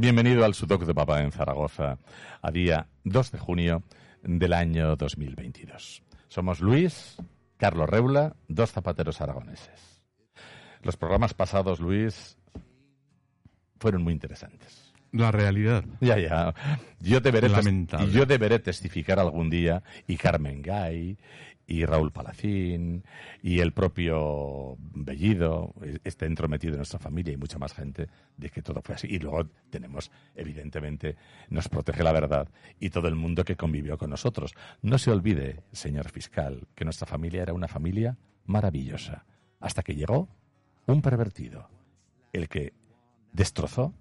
Bienvenido al Sudoku de Papá en Zaragoza, a día 2 de junio del año 2022. Somos Luis, Carlos Reula, dos zapateros aragoneses. Los programas pasados, Luis, fueron muy interesantes. La realidad. Ya, ya. Yo deberé, yo deberé testificar algún día, y Carmen Gay, y Raúl Palacín, y el propio Bellido, está entrometido en nuestra familia y mucha más gente, de que todo fue así. Y luego tenemos, evidentemente, nos protege la verdad y todo el mundo que convivió con nosotros. No se olvide, señor fiscal, que nuestra familia era una familia maravillosa, hasta que llegó un pervertido, el que destrozó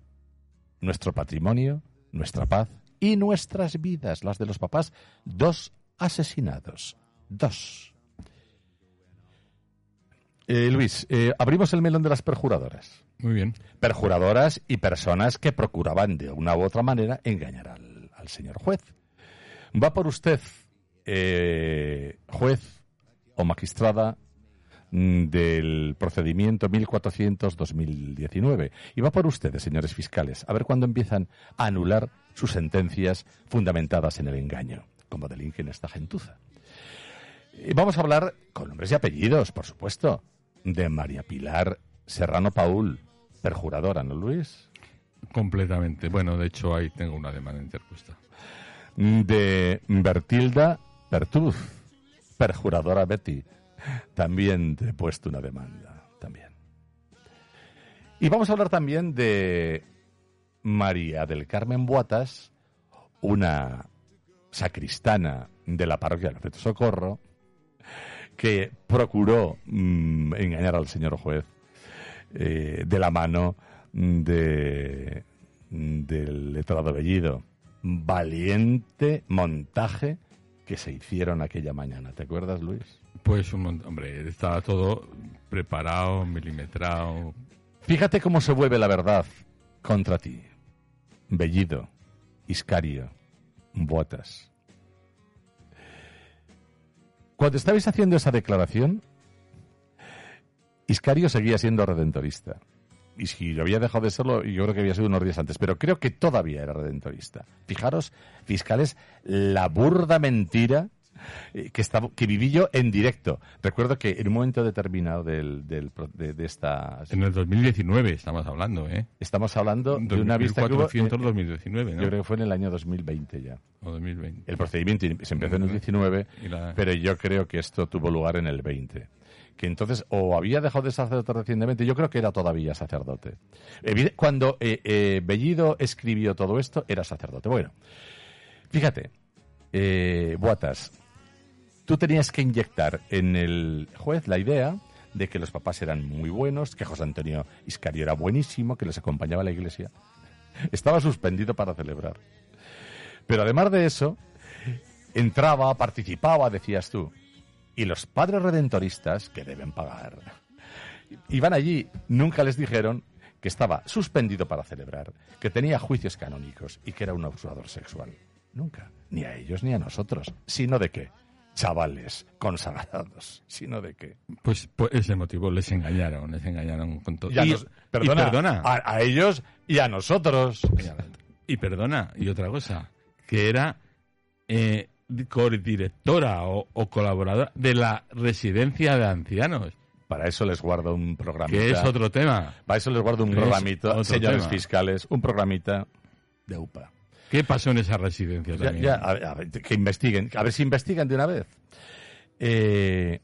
nuestro patrimonio, nuestra paz y nuestras vidas, las de los papás, dos asesinados. Dos. Eh, Luis, eh, abrimos el melón de las perjuradoras. Muy bien. Perjuradoras y personas que procuraban de una u otra manera engañar al, al señor juez. Va por usted, eh, juez o magistrada mm, del procedimiento 1400-2019. Y va por ustedes, señores fiscales, a ver cuándo empiezan a anular sus sentencias fundamentadas en el engaño, como delinquen esta gentuza. Vamos a hablar con nombres y apellidos, por supuesto, de María Pilar Serrano Paul, perjuradora, ¿no, Luis? Completamente. Bueno, de hecho, ahí tengo una demanda interpuesta. De Bertilda Bertuz, perjuradora Betty. También te he puesto una demanda, también. Y vamos a hablar también de María del Carmen Boatas, una sacristana de la parroquia del Perpetuo Socorro, que procuró mm, engañar al señor juez eh, de la mano de, del letrado Bellido. Valiente montaje que se hicieron aquella mañana. ¿Te acuerdas, Luis? Pues, un mont- hombre, estaba todo preparado, milimetrado. Fíjate cómo se vuelve la verdad contra ti. Bellido, Iscario, Botas. Cuando estabais haciendo esa declaración, Iscario seguía siendo redentorista. Y si lo había dejado de serlo, yo creo que había sido unos días antes, pero creo que todavía era redentorista. Fijaros, fiscales, la burda mentira que, estaba, que viví yo en directo. Recuerdo que en un momento determinado del, del de, de esta... En el 2019 estamos hablando, ¿eh? Estamos hablando de una vista que hubo... 400 eh, 2019, ¿no? yo creo que fue en el año 2020 ya. O 2020. El procedimiento se empezó en el 19, Y la- pero yo creo que esto tuvo lugar en el 20. Que entonces o había dejado de sacerdote recientemente, yo creo que era todavía sacerdote. Cuando eh, eh, Bellido escribió todo esto, era sacerdote. Bueno, fíjate, eh, Boatas, tú tenías que inyectar en el juez la idea de que los papás eran muy buenos, que José Antonio Iscario era buenísimo, que les acompañaba a la iglesia. Estaba suspendido para celebrar. Pero además de eso, entraba, participaba, decías tú. Y los padres redentoristas, que deben pagar, iban allí, nunca les dijeron que estaba suspendido para celebrar, que tenía juicios canónicos y que era un abusador sexual. Nunca. Ni a ellos ni a nosotros. ¿Sino de qué? Chavales consagrados. ¿Sino de qué? Pues por ese motivo les engañaron, les engañaron con todo. Y a nos- perdona, y perdona, A, a ellos y a nosotros. y perdona, y otra cosa, que era eh, codirectora o, o colaboradora de la residencia de ancianos, Para eso les guardo un programita. que es otro tema. Para eso les guardo un programita, señores tema. fiscales, un programita de UPA. ¿Qué pasó en esa residencia Ya, también? ya, a, ver, a ver, que investiguen, a ver si investigan de una vez. Eh,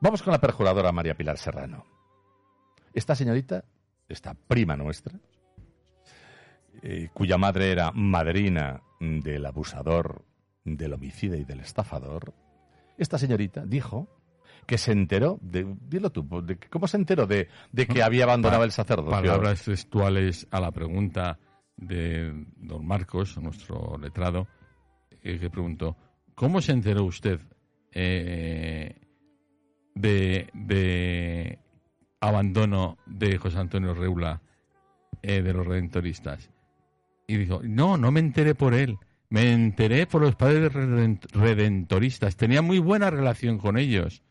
vamos con la perjuradora María Pilar Serrano. Esta señorita, esta prima nuestra, eh, cuya madre era madrina del abusador, del homicida y del estafador, esta señorita dijo que se enteró, de, dilo tú, de, ¿cómo se enteró de, de que había abandonado Pa- el sacerdocio? Palabras textuales a la pregunta de don Marcos, nuestro letrado, eh, que preguntó, ¿cómo se enteró usted eh, de, de abandono de José Antonio Reula eh, de los redentoristas? Y dijo, no, no me enteré por él, me enteré por los padres reden- redentoristas, tenía muy buena relación con ellos.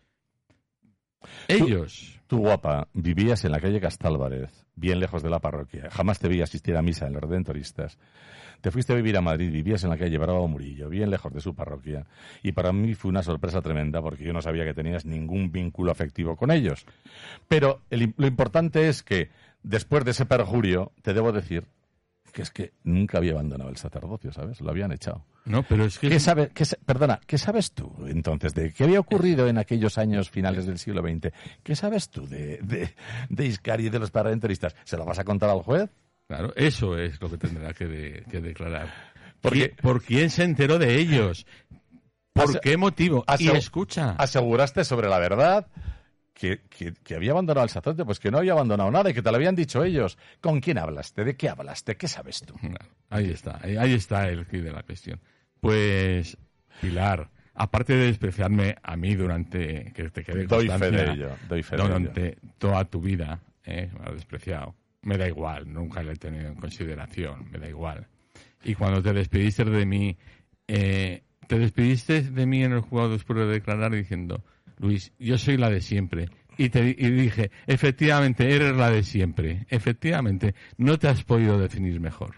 Ellos. Tú, guapa, vivías en la calle Castálvarez, bien lejos de la parroquia. Jamás te vi asistir a misa en los Redentoristas. Te fuiste a vivir a Madrid, vivías en la calle Bravo Murillo, bien lejos de su parroquia. Y para mí fue una sorpresa tremenda porque yo no sabía que tenías ningún vínculo afectivo con ellos. Pero el- lo importante es que después de ese perjurio, te debo decir que es que nunca había abandonado el sacerdocio, ¿sabes? Lo habían echado. No, pero es que. ¿Qué sabe, qué perdona, ¿qué sabes tú entonces de qué había ocurrido en aquellos años finales del siglo XX? ¿Qué sabes tú de, de, de Iscari y de los paradentoristas? ¿Se lo vas a contar al juez? Claro, eso es lo que tendrá que, de- que declarar. Porque- ¿Qui- ¿Por quién se enteró de ellos? ¿Por qué motivo? Y escucha. ¿Aseguraste sobre la verdad que, que- que había abandonado al sacerdote? Pues que no había abandonado nada y que te lo habían dicho ellos. ¿Con quién hablaste? ¿De qué hablaste? ¿Qué sabes tú? Ahí está, ahí, está el quid de la cuestión. Pues, Pilar, aparte de despreciarme a mí durante que te quede Doy fe de ello, doy fe de ello. durante toda tu vida, ¿eh? me has despreciado. Me da igual, nunca le he tenido en consideración, me da igual. Y cuando te despediste de mí, eh, te despediste de mí en el juego después de declarar diciendo, Luis, yo soy la de siempre. Y te y dije, efectivamente, eres la de siempre. Efectivamente, no te has podido definir mejor.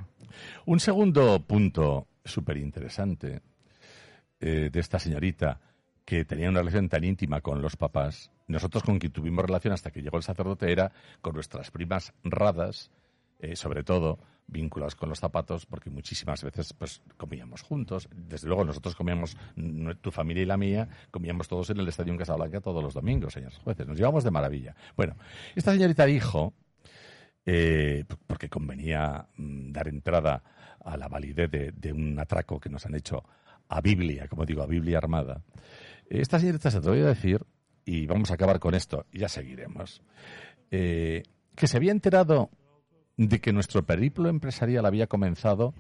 Un segundo punto súper interesante eh, de esta señorita que tenía una relación tan íntima con los papás. Nosotros con quien tuvimos relación hasta que llegó el sacerdote era con nuestras primas radas, eh, sobre todo vinculadas con los zapatos, porque muchísimas veces pues comíamos juntos. Desde luego nosotros comíamos, tu familia y la mía, comíamos todos en el Estadio en Casablanca todos los domingos, señores jueces. Nos llevamos de maravilla. Bueno, esta señorita dijo eh, porque convenía mm, dar entrada a la validez de, un atraco que nos han hecho a Biblia, como digo, a Biblia armada. Esta señorita se voy a decir, y vamos a acabar con esto, y ya seguiremos, eh, que se había enterado de que nuestro periplo empresarial había comenzado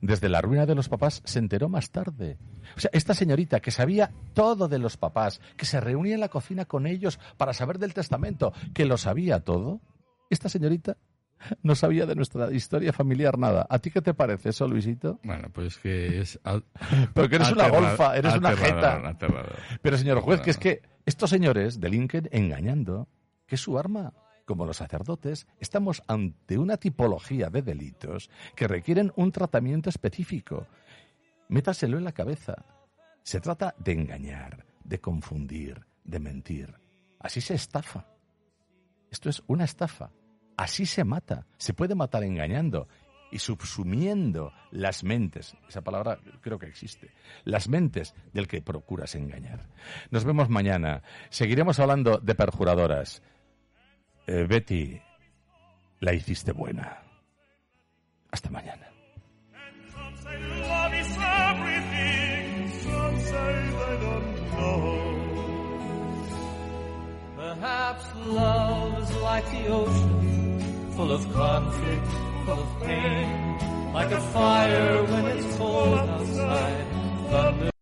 desde la ruina de los papás, se enteró más tarde. O sea, esta señorita que sabía todo de los papás, que se reunía en la cocina con ellos para saber del testamento, que lo sabía todo, esta señorita no sabía de nuestra historia familiar nada. ¿A ti qué te parece eso, Luisito? Bueno, pues que es... Pero que eres una golfa, eres una jeta. aterrador. Pero, señor juez, que es que estos señores delinquen engañando, que es su arma. Como los sacerdotes, estamos ante una tipología de delitos que requieren un tratamiento específico. Métaselo en la cabeza. Se trata de engañar, de confundir, de mentir. Así se estafa. Esto es una estafa. Así se mata. Se puede matar engañando y subsumiendo las mentes. Esa palabra creo que existe. Las mentes del que procuras engañar. Nos vemos mañana. Seguiremos hablando de perjuradoras. Eh, Betty, la hiciste buena. Hasta mañana. Perhaps love is like the ocean, full of conflict, full of pain, like a fire when it's cold outside.